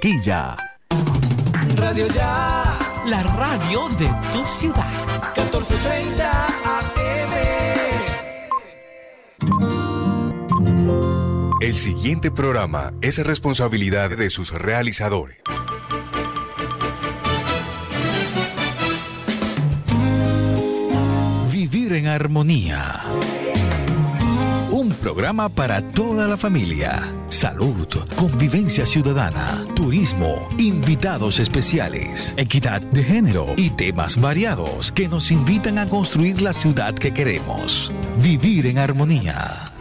Barranquilla. Radio Ya. La radio de tu ciudad. 1430 AM. El siguiente programa es responsabilidad de sus realizadores. Vivir en armonía. Programa para toda la familia. Salud, convivencia ciudadana, turismo, invitados especiales, equidad de género y temas variados que nos invitan a construir la ciudad que queremos. Vivir en armonía.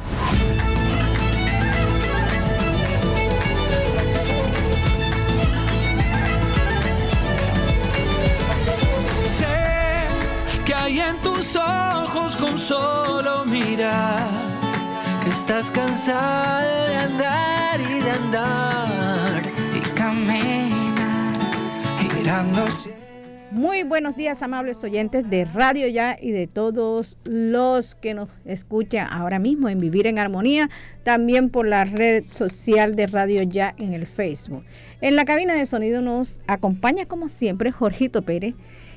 Sé que hay en tus ojos con solo mirar estás cansado de andar y de andar y caminar girándose. Muy buenos días, amables oyentes de Radio Ya y de todos los que nos escuchan ahora mismo en Vivir en Armonía, también por la red social de Radio Ya en el Facebook. En la cabina de sonido nos acompaña, como siempre, Jorgito Pérez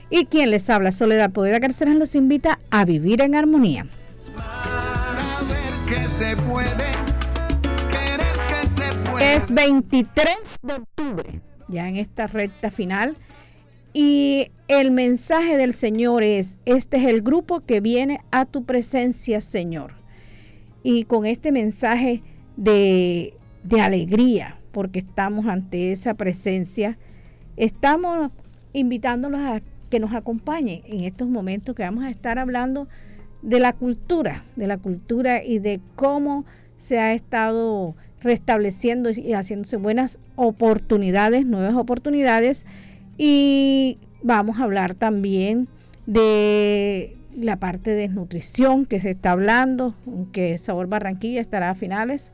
y quien les habla, Soledad Poeda García, los invita a Vivir en Armonía Es 23 de octubre, ya en esta recta final. Y el mensaje del Señor es, este es el grupo que viene a tu presencia, Señor. Y con este mensaje de, de alegría, porque estamos ante esa presencia, estamos invitándolos a que nos acompañen en estos momentos que vamos a estar hablando de la cultura, de la cultura y de cómo se ha estado restableciendo y haciéndose buenas oportunidades, nuevas oportunidades. Y vamos a hablar también de la parte de nutrición que se está hablando, que Sabor Barranquilla estará a finales.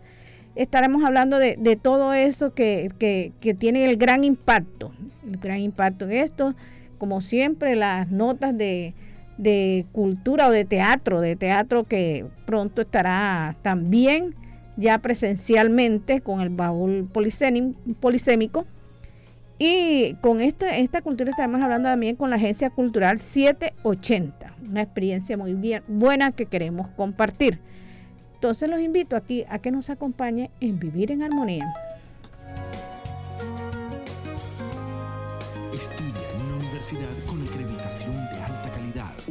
Estaremos hablando de, todo eso que, que tiene el gran impacto, el gran impacto en esto. Como siempre, las notas de, de cultura o de teatro, de teatro que pronto estará también ya presencialmente con el baúl polisémico. Y con esta, esta cultura estaremos hablando también con la Agencia Cultural 780, una experiencia muy bien, buena que queremos compartir. Entonces los invito aquí a que nos acompañe en Vivir en Armonía.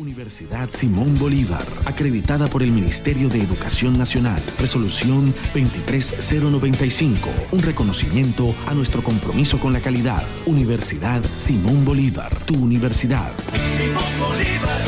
Universidad Simón Bolívar, acreditada por el Ministerio de Educación Nacional. Resolución 23095, un reconocimiento a nuestro compromiso con la calidad. Universidad Simón Bolívar, tu universidad. Simón Bolívar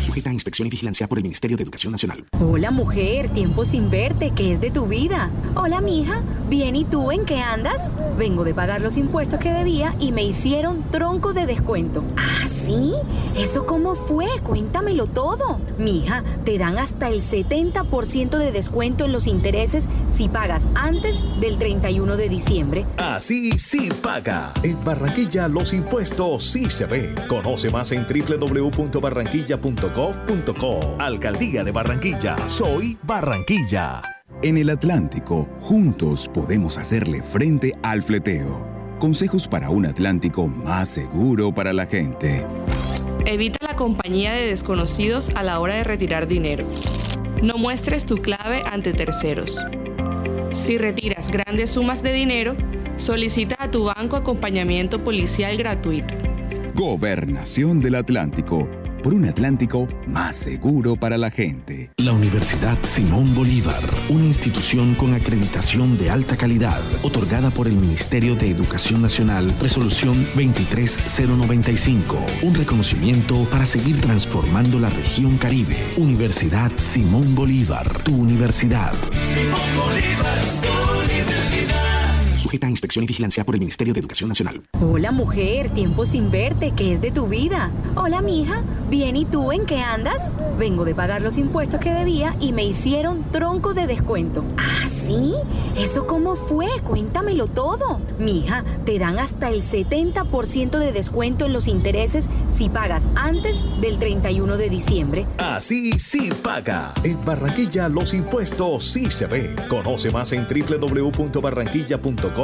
sujeta a inspección y vigilancia por el Ministerio de Educación Nacional. Hola mujer, tiempo sin verte, ¿qué es de tu vida? Hola mija, bien y tú en qué andas? Vengo de pagar los impuestos que debía y me hicieron tronco de descuento. ¿Ah, sí? ¿Eso cómo fue? Cuéntamelo todo. Mija, te dan hasta el 70% de descuento en los intereses si pagas antes del 31 de diciembre. Así sí paga. En Barranquilla los impuestos sí se ven. Conoce más en www.barranquilla.com Alcaldía de Barranquilla. Soy Barranquilla. En el Atlántico, juntos podemos hacerle frente al fleteo. Consejos para un Atlántico más seguro para la gente. Evita la compañía de desconocidos a la hora de retirar dinero. No muestres tu clave ante terceros. Si retiras grandes sumas de dinero, solicita a tu banco acompañamiento policial gratuito. Gobernación del Atlántico por un Atlántico más seguro para la gente. La Universidad Simón Bolívar, una institución con acreditación de alta calidad, otorgada por el Ministerio de Educación Nacional, resolución 23095, un reconocimiento para seguir transformando la región Caribe. Universidad Simón Bolívar, tu universidad. Simón Bolívar, tu universidad sujeta a inspección y vigilancia por el Ministerio de Educación Nacional. Hola mujer, tiempo sin verte, ¿qué es de tu vida? Hola mija, bien y tú en qué andas? Vengo de pagar los impuestos que debía y me hicieron tronco de descuento. ¿Ah, sí? ¿Eso cómo fue? Cuéntamelo todo. Mija, te dan hasta el 70% de descuento en los intereses si pagas antes del 31 de diciembre. Así sí paga. En Barranquilla los impuestos sí se ven. Conoce más en www.barranquilla.com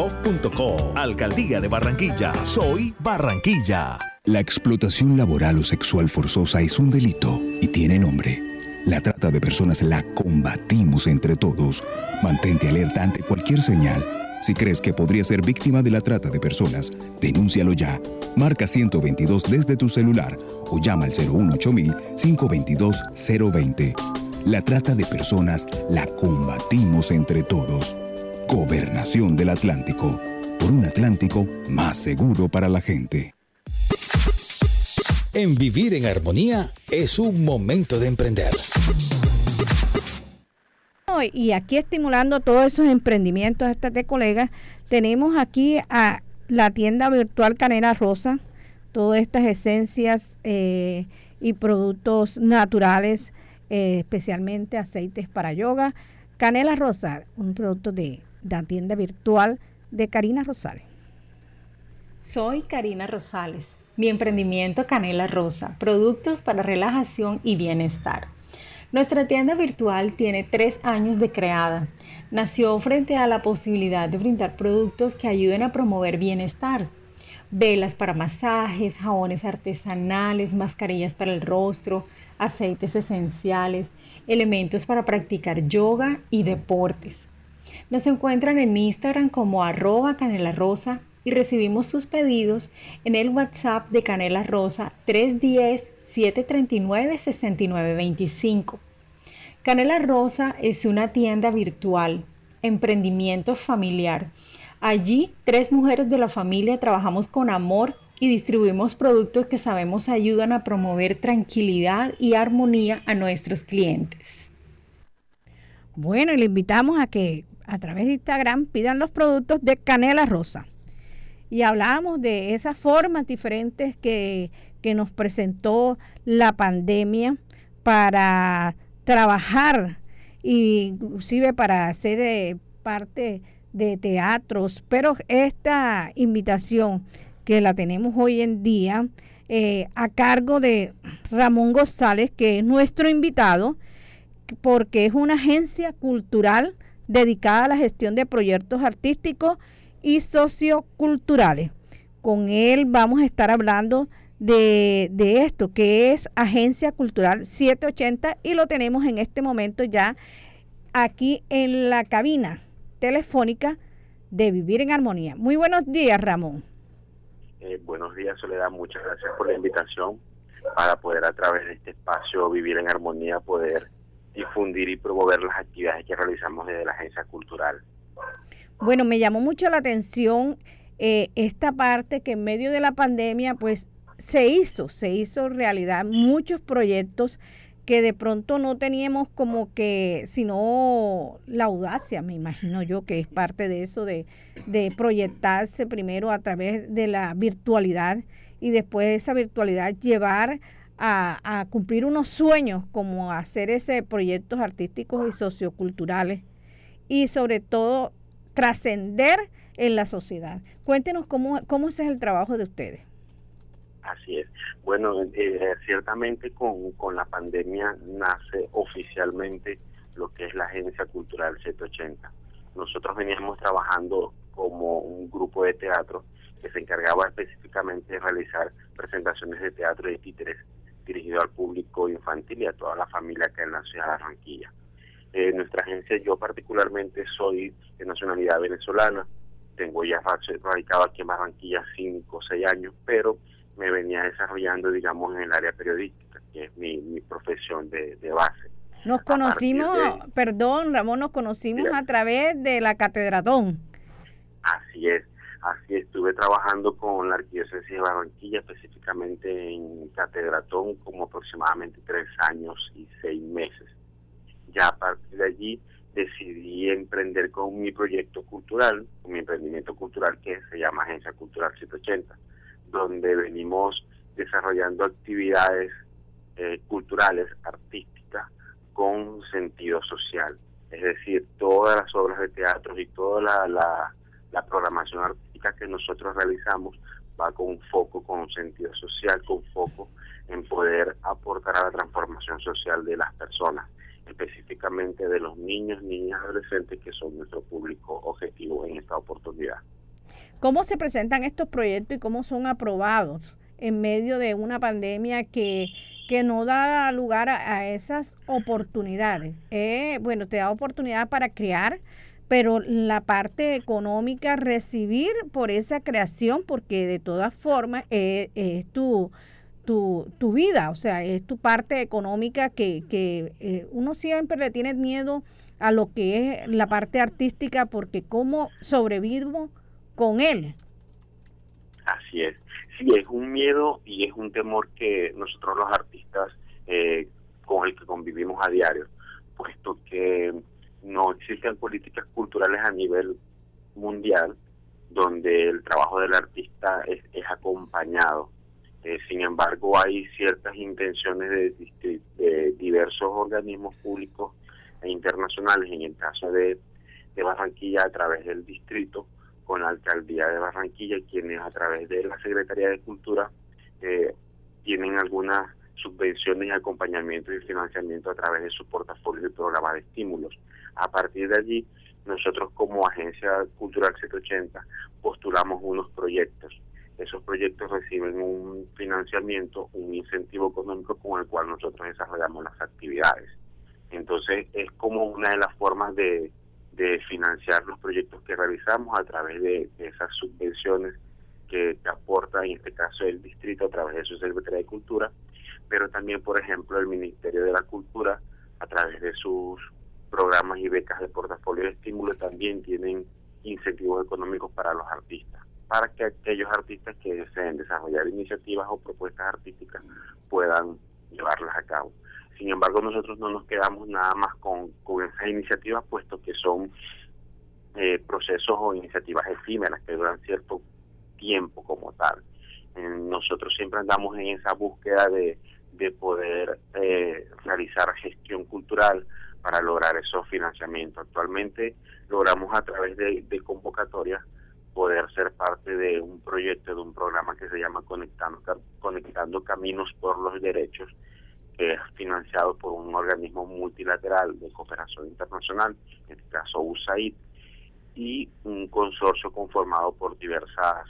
Alcaldía de Barranquilla. Soy Barranquilla. La explotación laboral o sexual forzosa es un delito y tiene nombre. La trata de personas la combatimos entre todos. Mantente alerta ante cualquier señal. Si crees que podría ser víctima de la trata de personas, denúncialo ya. Marca 122 desde tu celular o llama al 018 522 020. La trata de personas la combatimos entre todos. Gobernación del Atlántico. Por un Atlántico más seguro para la gente. En Vivir en Armonía es un momento de emprender. Y aquí estimulando todos esos emprendimientos estas de colegas, tenemos aquí a la tienda virtual Canela Rosa, todas estas esencias eh, y productos naturales, eh, especialmente aceites para yoga. Canela Rosa, un producto de la tienda virtual de Karina Rosales. Soy Karina Rosales, mi emprendimiento Canela Rosa, productos para relajación y bienestar. Nuestra tienda virtual tiene tres años de creada. Nació frente a la posibilidad de brindar productos que ayuden a promover bienestar. Velas para masajes, jabones artesanales, mascarillas para el rostro, aceites esenciales, elementos para practicar yoga y deportes. Nos encuentran en Instagram como arroba canela rosa y recibimos sus pedidos en el WhatsApp de Canela Rosa 310-739-6925. Canela Rosa es una tienda virtual, emprendimiento familiar. Allí, tres mujeres de la familia trabajamos con amor y distribuimos productos que sabemos ayudan a promover tranquilidad y armonía a nuestros clientes. Bueno, y le invitamos a que a través de Instagram pidan los productos de Canela Rosa. Y hablábamos de esas formas diferentes que, nos presentó la pandemia para trabajar, inclusive para hacer eh, parte de teatros, pero esta invitación que la tenemos hoy en día eh, a cargo de Ramón González, que es nuestro invitado, porque es una agencia cultural dedicada a la gestión de proyectos artísticos y socioculturales. Con él vamos a estar hablando de, esto, que es Agencia Cultural 780 y lo tenemos en este momento ya aquí en la cabina telefónica de Vivir en Armonía. Muy buenos días, Ramón. Eh, buenos días, Soledad. Muchas gracias por la invitación para poder a través de este espacio Vivir en Armonía poder difundir y promover las actividades que realizamos desde la agencia cultural. Bueno, me llamó mucho la atención eh, esta parte que en medio de la pandemia, pues se hizo, se hizo realidad muchos proyectos que de pronto no teníamos como que, sino la audacia, me imagino yo que es parte de eso, de, proyectarse primero a través de la virtualidad y después de esa virtualidad llevar a, cumplir unos sueños como hacer ese proyectos artísticos y socioculturales y sobre todo trascender en la sociedad. Cuéntenos cómo, cómo es el trabajo de ustedes. Así es. Bueno, eh, ciertamente con, con la pandemia nace oficialmente lo que es la Agencia Cultural 780. Nosotros veníamos trabajando como un grupo de teatro que se encargaba específicamente de realizar presentaciones de teatro de títeres dirigido al público infantil y a toda la familia que en la ciudad de Barranquilla. Eh, nuestra agencia, yo particularmente soy de nacionalidad venezolana, tengo ya radicado aquí en Barranquilla 5 o 6 años, pero me venía desarrollando, digamos, en el área periodística, que es mi, mi profesión de, base. Nos conocimos, perdón, Ramón, nos conocimos a través de la Catedratón. Así es. Así estuve trabajando con la Arquidiócesis de Barranquilla, específicamente en Catedratón, como aproximadamente tres años y seis meses. Ya a partir de allí decidí emprender con mi proyecto cultural, con mi emprendimiento cultural que se llama Agencia Cultural 180, donde venimos desarrollando actividades eh, culturales, artísticas, con sentido social. Es decir, todas las obras de teatro y toda la, la programación artística que nosotros realizamos va con un foco, con un sentido social, con foco en poder aportar a la transformación social de las personas. específicamente de los niños, niñas, adolescentes que son nuestro público objetivo en esta oportunidad. ¿Cómo se presentan estos proyectos y cómo son aprobados en medio de una pandemia que, que no da lugar a, esas oportunidades? Eh, bueno, te da oportunidad para crear, pero la parte económica, recibir por esa creación, porque de todas formas eh, es tu, tu, tu, vida, o sea, es tu parte económica que, que eh, uno siempre le tiene miedo a lo que es la parte artística, porque cómo sobrevivo con él. Así es, sí, es un miedo y es un temor que nosotros los artistas eh, con el que convivimos a diario, puesto que no existen políticas culturales a nivel mundial donde el trabajo del artista es, acompañado. Eh, sin embargo, hay ciertas intenciones de, de, diversos organismos públicos e internacionales, en el caso de, de Barranquilla, a través del distrito, con la alcaldía de Barranquilla, quienes a través de la Secretaría de Cultura eh, tienen algunas subvenciones acompañamiento y financiamiento a través de su portafolio y programa de estímulos. A partir de allí, nosotros como Agencia Cultural 780 postulamos unos proyectos. Esos proyectos reciben un financiamiento, un incentivo económico con el cual nosotros desarrollamos las actividades. Entonces es como una de las formas de, financiar los proyectos que realizamos a través de, esas subvenciones que, que, aporta en este caso el distrito a través de su Secretaría de Cultura, pero también por ejemplo el Ministerio de la Cultura a través de sus programas y becas de portafolio de estímulo también tienen incentivos económicos para los artistas, para que aquellos artistas que deseen desarrollar iniciativas o propuestas artísticas puedan llevarlas a cabo. Sin embargo, nosotros no nos quedamos nada más con, esas iniciativas, puesto que son eh, procesos o iniciativas efímeras que duran cierto tiempo como tal. nosotros siempre andamos en esa búsqueda de, de poder eh, realizar gestión cultural, para lograr esos financiamientos. Actualmente logramos a través de, convocatorias poder ser parte de un proyecto, de un programa que se llama Conectando, Conectando Caminos por los Derechos, que es financiado por un organismo multilateral de cooperación internacional, en este caso USAID, y un consorcio conformado por diversas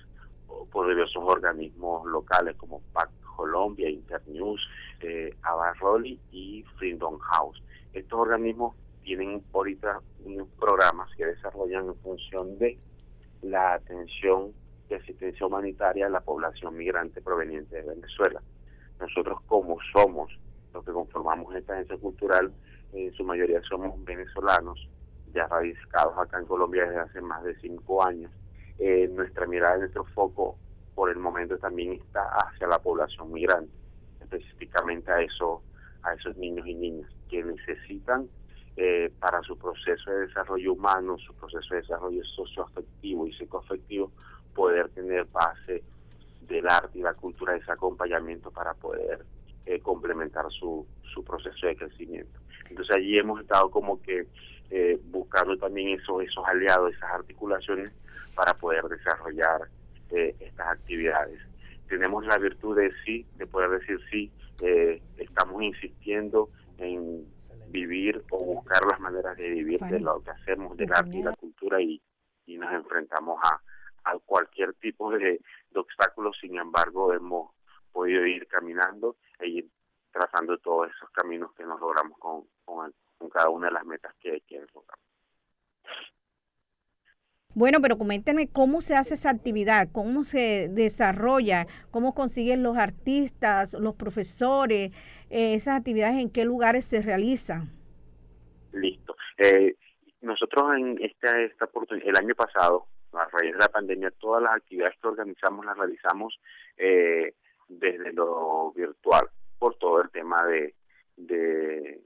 por diversos organismos locales como PAC Colombia, Internews, eh, Abarroli y Freedom House. Estos organismos tienen ahorita unos programas que desarrollan en función de la atención de asistencia humanitaria a la población migrante proveniente de Venezuela. Nosotros como somos los que conformamos esta agencia cultural, en su mayoría somos venezolanos, ya radicados acá en Colombia desde hace más de cinco años. Eh, nuestra mirada, nuestro foco por el momento también está hacia la población migrante, específicamente a, eso, a esos niños y niñas que necesitan eh, para su proceso de desarrollo humano, su proceso de desarrollo socioafectivo y psicoafectivo, poder tener base del arte y la cultura, ese acompañamiento para poder eh, complementar su, su proceso de crecimiento. Entonces allí hemos estado como que eh, buscando también esos, esos aliados, esas articulaciones para poder desarrollar estas actividades. Tenemos la virtud de sí, de poder decir sí, estamos insistiendo en vivir o buscar las maneras de vivir de lo que hacemos del arte y la cultura y, nos enfrentamos a, a cualquier tipo de, obstáculos, sin embargo hemos podido ir caminando e ir trazando todos esos caminos que nos logramos con, con, cada una de las metas que, que logramos. Bueno, pero coméntenme cómo se hace esa actividad, cómo se desarrolla, cómo consiguen los artistas, los profesores, eh, esas actividades, en qué lugares se realizan. Listo. Eh, nosotros en esta, esta oportunidad, el año pasado, a raíz de la pandemia, todas las actividades que organizamos las realizamos eh, desde lo virtual, por todo el tema de, de,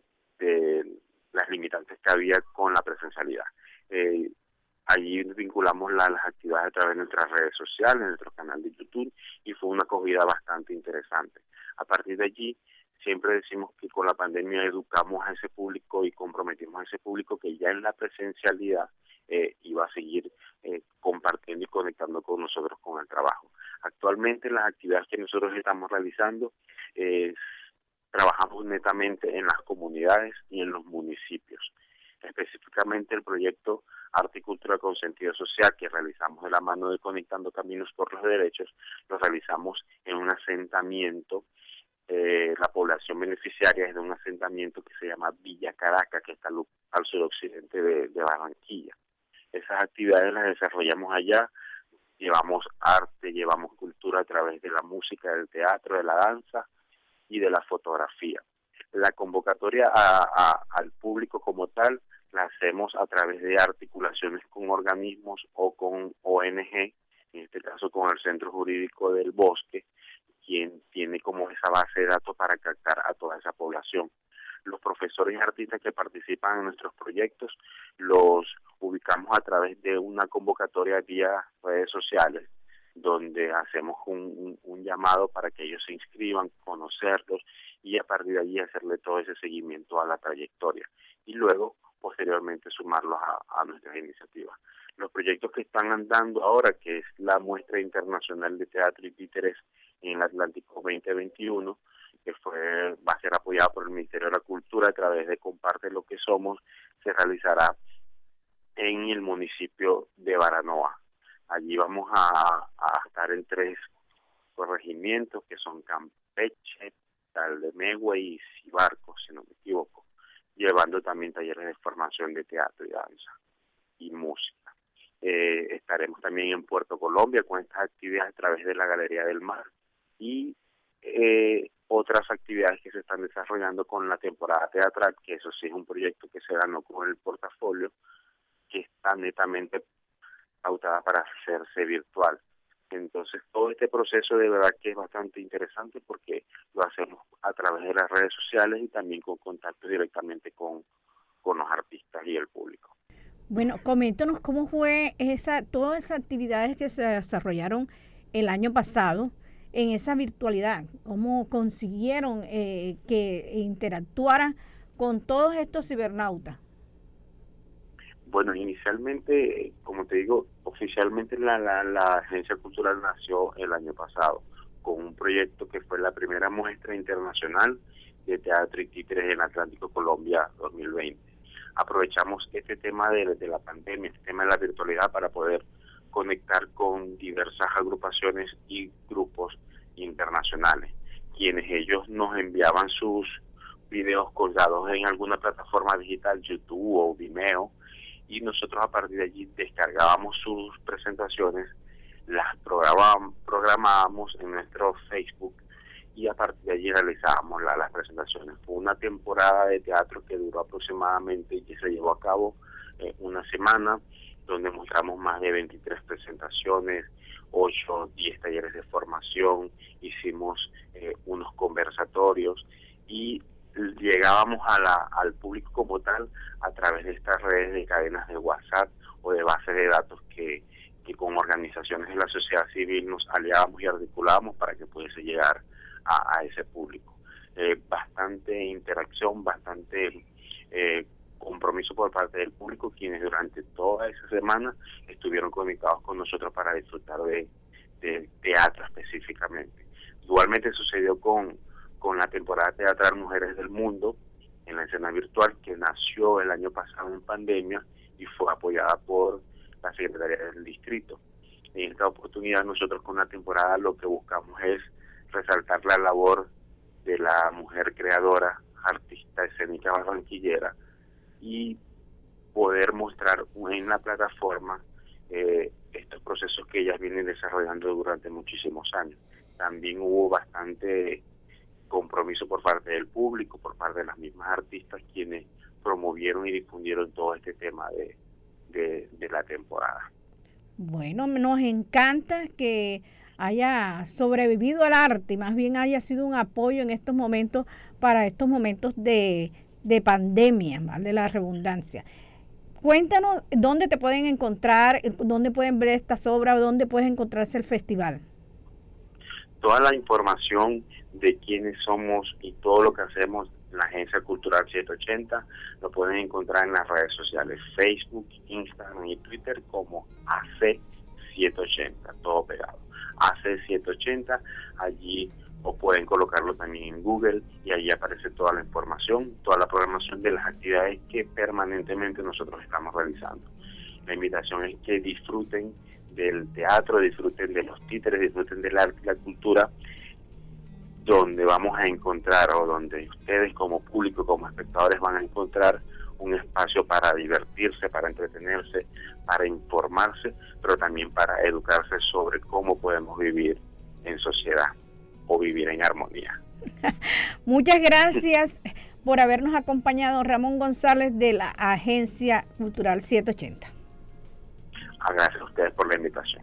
las limitantes que había con la presencialidad. Eh, Allí vinculamos las actividades a través de nuestras redes sociales, nuestro canal de YouTube y fue una acogida bastante interesante. A partir de allí, siempre decimos que con la pandemia educamos a ese público y comprometimos a ese público que ya en la presencialidad eh, iba a seguir eh, compartiendo y conectando con nosotros con el trabajo. Actualmente las actividades que nosotros estamos realizando trabajamos netamente en las comunidades y en los municipios. Específicamente el proyecto Articultura con Sentido Social que realizamos de la mano de Conectando Caminos por los Derechos, lo realizamos en un asentamiento eh, la población beneficiaria es de un asentamiento que se llama Villa Caracas, que está al, suroccidente de, de, Barranquilla. Esas actividades las desarrollamos allá, llevamos arte, llevamos cultura a través de la música, del teatro, de la danza y de la fotografía. La convocatoria al público como tal la hacemos a través de articulaciones con organismos o con ONG, en este caso con el Centro Jurídico del Bosque, quien tiene como esa base de datos para captar a toda esa población. Los profesores y artistas que participan en nuestros proyectos los ubicamos a través de una convocatoria vía redes sociales, donde hacemos un, llamado para que ellos se inscriban, conocerlos y a partir de allí hacerle todo ese seguimiento a la trayectoria y luego posteriormente sumarlos a, a nuestras iniciativas. Los proyectos que están andando ahora, que es la muestra internacional de teatro y títeres en el Atlántico 2021, que fue va a ser apoyada por el Ministerio de la Cultura a través de Comparte lo que somos, se realizará en el municipio de Baranoa. Allí vamos a, estar en tres corregimientos que son Campeche, Taldemegua y Cibarco, si no me equivoco, llevando también talleres de formación de teatro y danza y música. Eh, estaremos también en Puerto Colombia con estas actividades a través de la Galería del Mar y eh, otras actividades que se están desarrollando con la temporada teatral, que eso sí es un proyecto que se ganó con el portafolio, que está netamente pautada para hacerse virtual. Entonces, todo este proceso de verdad que es bastante interesante porque lo hacemos a través de las redes sociales y también con contacto directamente con, con los artistas y el público. Bueno, coméntanos cómo fue esa, todas esas actividades que se desarrollaron el año pasado en esa virtualidad, cómo consiguieron eh, que interactuaran con todos estos cibernautas. Bueno, inicialmente, como te digo, oficialmente la, la, Agencia Cultural nació el año pasado con un proyecto que fue la primera muestra internacional de teatro y títeres en Atlántico Colombia 2020. Aprovechamos este tema de, de la pandemia, este tema de la virtualidad para poder conectar con diversas agrupaciones y grupos internacionales, quienes ellos nos enviaban sus videos colgados en alguna plataforma digital, YouTube o Vimeo, y nosotros a partir de allí descargábamos sus presentaciones, las programábamos en nuestro Facebook y a partir de allí realizábamos las presentaciones. Fue una temporada de teatro que duró aproximadamente y que se llevó a cabo eh, una semana donde mostramos más de 23 presentaciones, 8, 10 talleres de formación, hicimos eh, unos conversatorios y llegábamos a la, al público como tal a través de estas redes de cadenas de WhatsApp o de bases de datos que, con organizaciones de la sociedad civil nos aliábamos y articulábamos para que pudiese llegar a, ese público. Eh, bastante interacción, bastante eh, compromiso por parte del público, quienes durante toda esa semana estuvieron conectados con nosotros para disfrutar de, teatro específicamente. Igualmente sucedió con, con la temporada teatral Mujeres del Mundo en la escena virtual que nació el año pasado en pandemia y fue apoyada por la Secretaría del Distrito. En esta oportunidad nosotros con la temporada lo que buscamos es resaltar la labor de la mujer creadora, artista escénica barranquillera, y poder mostrar en la plataforma eh, estos procesos que ellas vienen desarrollando durante muchísimos años. También hubo bastante compromiso por parte del público, por parte de las mismas artistas quienes promovieron y difundieron todo este tema de, de la temporada. Bueno, nos encanta que haya sobrevivido al arte y más bien haya sido un apoyo en estos momentos para estos momentos de de pandemia, ¿vale? La redundancia. Cuéntanos dónde te pueden encontrar, dónde pueden ver estas obras, dónde puedes encontrarse el festival. Toda la información de quiénes somos y todo lo que hacemos en la Agencia Cultural 780 lo pueden encontrar en las redes sociales Facebook, Instagram y Twitter como AC780, todo pegado. AC780, allí o pueden colocarlo también en Google y ahí aparece toda la información, toda la programación de las actividades que permanentemente nosotros estamos realizando. La invitación es que disfruten del teatro, disfruten de los títeres, disfruten del arte y la cultura, donde vamos a encontrar o donde ustedes como público, como espectadores van a encontrar un espacio para divertirse, para entretenerse, para informarse, pero también para educarse sobre cómo podemos vivir en sociedad o vivir en armonía. Muchas gracias por habernos acompañado, Ramón González de la Agencia Cultural 780. Ah, gracias a ustedes por la invitación.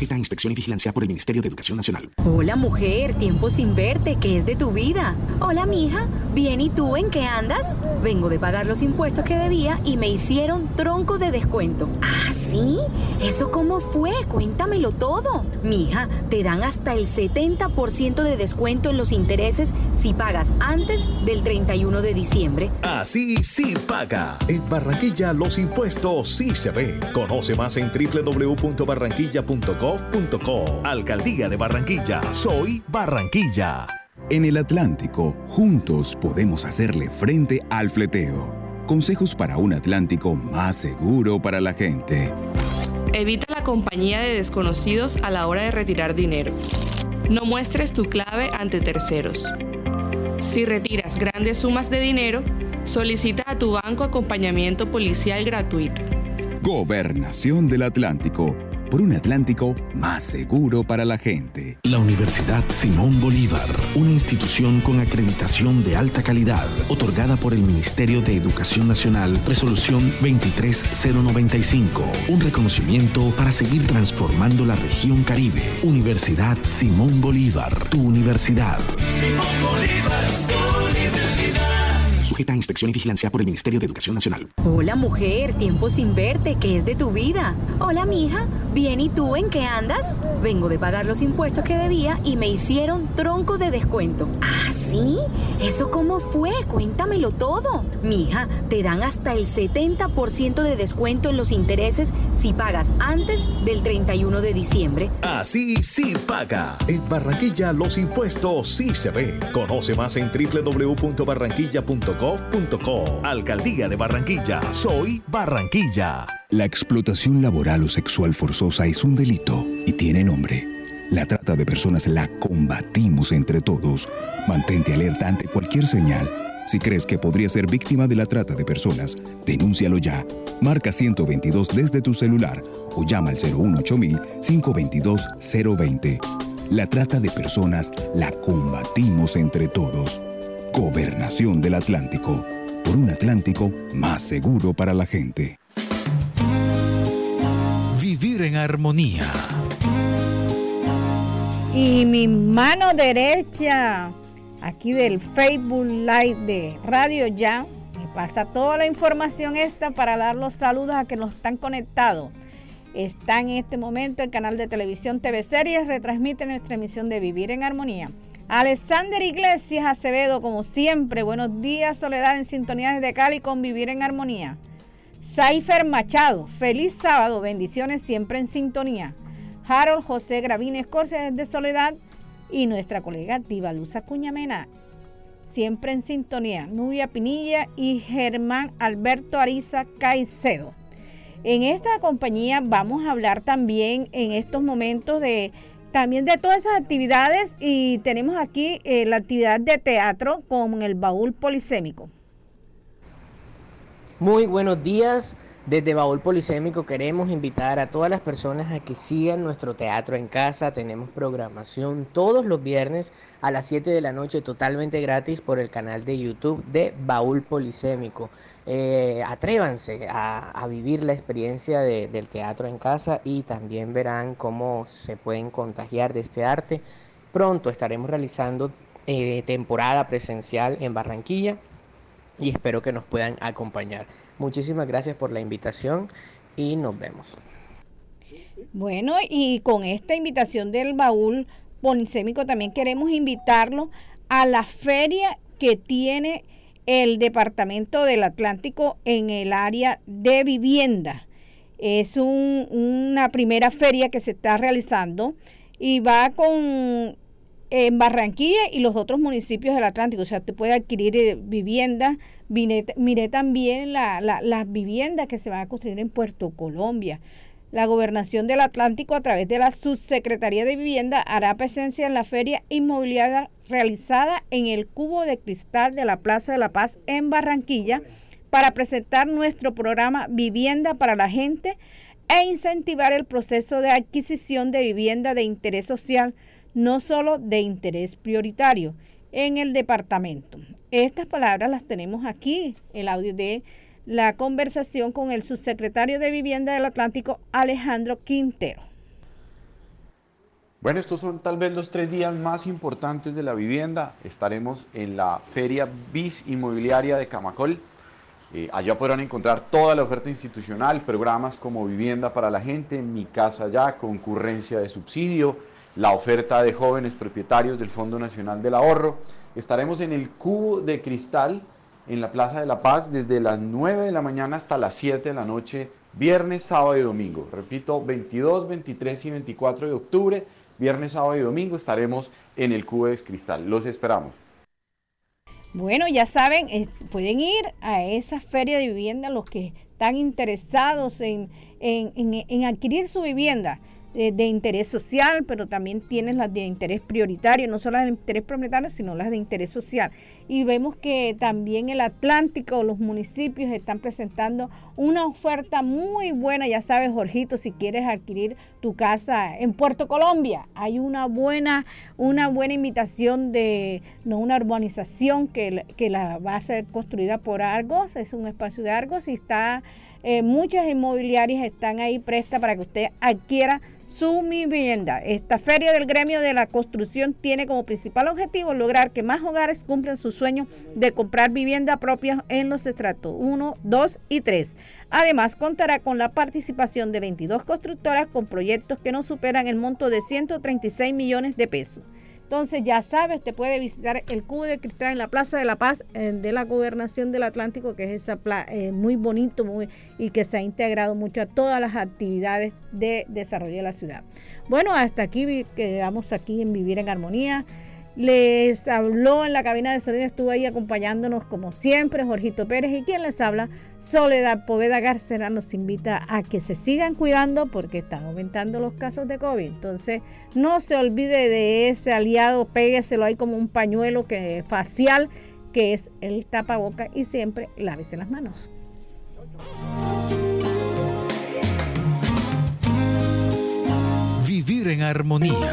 sujeta a inspección y vigilancia por el Ministerio de Educación Nacional. Hola mujer, tiempo sin verte, ¿qué es de tu vida? Hola mija, bien y tú en qué andas? Vengo de pagar los impuestos que debía y me hicieron tronco de descuento. ¿Ah, sí? ¿Eso cómo fue? Cuéntamelo todo. Mija, te dan hasta el 70% de descuento en los intereses si pagas antes del 31 de diciembre. Así sí paga. En Barranquilla los impuestos sí se ven. Conoce más en www.barranquilla.com gov.co. Alcaldía de Barranquilla. Soy Barranquilla. En el Atlántico, juntos podemos hacerle frente al fleteo. Consejos para un Atlántico más seguro para la gente. Evita la compañía de desconocidos a la hora de retirar dinero. No muestres tu clave ante terceros. Si retiras grandes sumas de dinero, solicita a tu banco acompañamiento policial gratuito. Gobernación del Atlántico por un Atlántico más seguro para la gente. La Universidad Simón Bolívar, una institución con acreditación de alta calidad, otorgada por el Ministerio de Educación Nacional, resolución 23095, un reconocimiento para seguir transformando la región Caribe. Universidad Simón Bolívar, tu universidad. Simón Bolívar, sujeta a inspección y vigilancia por el Ministerio de Educación Nacional. Hola mujer, tiempo sin verte, ¿qué es de tu vida? Hola mija, bien y tú en qué andas? Vengo de pagar los impuestos que debía y me hicieron tronco de descuento. ¿Ah, sí? ¿Eso cómo fue? Cuéntamelo todo. Mija, te dan hasta el 70% de descuento en los intereses si pagas antes del 31 de diciembre. Así sí paga. En Barranquilla los impuestos sí se ven. Conoce más en www.barranquilla.com Alcaldía de Barranquilla. Soy Barranquilla. La explotación laboral o sexual forzosa es un delito y tiene nombre. La trata de personas la combatimos entre todos. Mantente alerta ante cualquier señal. Si crees que podría ser víctima de la trata de personas, denúncialo ya. Marca 122 desde tu celular o llama al 018 522 020. La trata de personas la combatimos entre todos. Gobernación del Atlántico, por un Atlántico más seguro para la gente. Vivir en armonía. Y mi mano derecha, aquí del Facebook Live de Radio Ya, me pasa toda la información esta para dar los saludos a que nos están conectados. Está en este momento el canal de televisión TV Series, retransmite nuestra emisión de Vivir en Armonía. Alexander Iglesias Acevedo, como siempre, buenos días, Soledad en sintonía desde Cali, convivir en armonía. Saifer Machado, feliz sábado, bendiciones siempre en sintonía. Harold José Gravín Escorcia desde Soledad y nuestra colega Diva Luz Cuñamena, siempre en sintonía. Nubia Pinilla y Germán Alberto Ariza Caicedo. En esta compañía vamos a hablar también en estos momentos de también de todas esas actividades y tenemos aquí eh, la actividad de teatro con el baúl polisémico. Muy buenos días. Desde Baúl Polisémico queremos invitar a todas las personas a que sigan nuestro teatro en casa. Tenemos programación todos los viernes a las 7 de la noche totalmente gratis por el canal de YouTube de Baúl Polisémico. Eh, atrévanse a, vivir la experiencia del teatro en casa y también verán cómo se pueden contagiar de este arte. Pronto estaremos realizando eh, temporada presencial en Barranquilla y espero que nos puedan acompañar. Muchísimas gracias por la invitación y nos vemos. Bueno, y con esta invitación del baúl polisémico también queremos invitarlo a la feria que tiene el Departamento del Atlántico en el área de vivienda. Es una primera feria que se está realizando y va con en Barranquilla y los otros municipios del Atlántico. O sea, te puede adquirir eh, vivienda. Miré, también las viviendas que se van a construir en Puerto Colombia. La Gobernación del Atlántico, a través de la Subsecretaría de Vivienda, hará presencia en la feria inmobiliaria realizada en el Cubo de Cristal de la Plaza de la Paz en Barranquilla para presentar nuestro programa Vivienda para la Gente e incentivar el proceso de adquisición de vivienda de interés social, no solo de interés prioritario, en el departamento. Estas palabras las tenemos aquí, el audio de la conversación con el subsecretario de Vivienda del Atlántico, Alejandro Quintero. Bueno, estos son tal vez los tres días más importantes de la vivienda. Estaremos en la Feria BIS Inmobiliaria de Camacol. Eh, allá podrán encontrar toda la oferta institucional, programas como Vivienda para la Gente, Mi Casa Ya, concurrencia de subsidio, la oferta de jóvenes propietarios del Fondo Nacional del Ahorro. Estaremos en el Cubo de Cristal en la Plaza de la Paz desde las 9 de la mañana hasta las 7 de la noche, viernes, sábado y domingo. Repito, 22, 23 y 24 de octubre, viernes, sábado y domingo estaremos en el Cubo de Cristal. Los esperamos. Bueno, ya saben, eh, pueden ir a esa feria de vivienda los que están interesados en, en adquirir su vivienda. Eh, de, interés social, pero también tienes las de interés prioritario, no solo las de interés prioritario, sino las de interés social. Y vemos que también el Atlántico, los municipios están presentando una oferta muy buena, ya sabes, Jorgito, si quieres adquirir tu casa en Puerto Colombia, hay una buena, una buena invitación de no una urbanización que, que la va a ser construida por Argos, es un espacio de Argos y está eh, muchas inmobiliarias están ahí prestas para que usted adquiera su vivienda. Esta feria del gremio de la construcción tiene como principal objetivo lograr que más hogares cumplan su sueño de comprar vivienda propia en los estratos 1, 2 y 3. Además, contará con la participación de 22 constructoras con proyectos que no superan el monto de 136 millones de pesos. Entonces ya sabes, te puede visitar el Cubo de Cristal en la Plaza de la Paz eh, de la Gobernación del Atlántico, que es esa eh, muy bonito y que se ha integrado mucho a todas las actividades de desarrollo de la ciudad. Bueno, hasta aquí quedamos aquí en Vivir en Armonía. Les habló en la cabina de sonido, estuvo ahí acompañándonos como siempre, Jorgito Pérez y quien les habla, Soledad Poveda Garcera, nos invita a que se sigan cuidando porque están aumentando los casos de COVID. Entonces, no se olvide de ese aliado, pégueselo ahí como un pañuelo que, facial, que es el tapaboca y siempre lávese las manos. Vivir en armonía.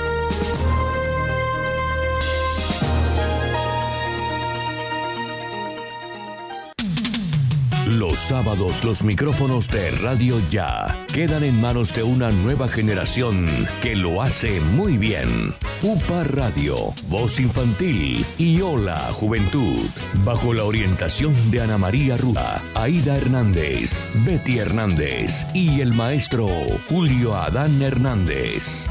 Los sábados los micrófonos de Radio Ya quedan en manos de una nueva generación que lo hace muy bien. UPA Radio, Voz Infantil y Hola Juventud, bajo la orientación de Ana María Rúa, Aida Hernández, Betty Hernández y el maestro Julio Adán Hernández.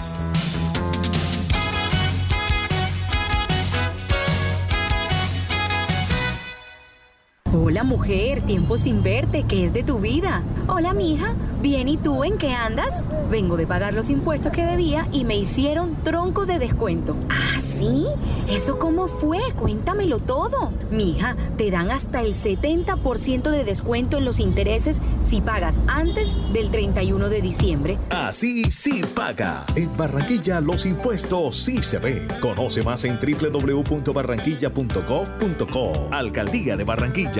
Hola mujer, tiempo sin verte, ¿qué es de tu vida? Hola mija, bien y tú en qué andas? Vengo de pagar los impuestos que debía y me hicieron tronco de descuento. ¿Ah, sí? ¿Eso cómo fue? Cuéntamelo todo. Mija, te dan hasta el 70% de descuento en los intereses si pagas antes del 31 de diciembre. Así sí paga. En Barranquilla los impuestos sí se ven. Conoce más en www.barranquilla.gov.co. Alcaldía de Barranquilla.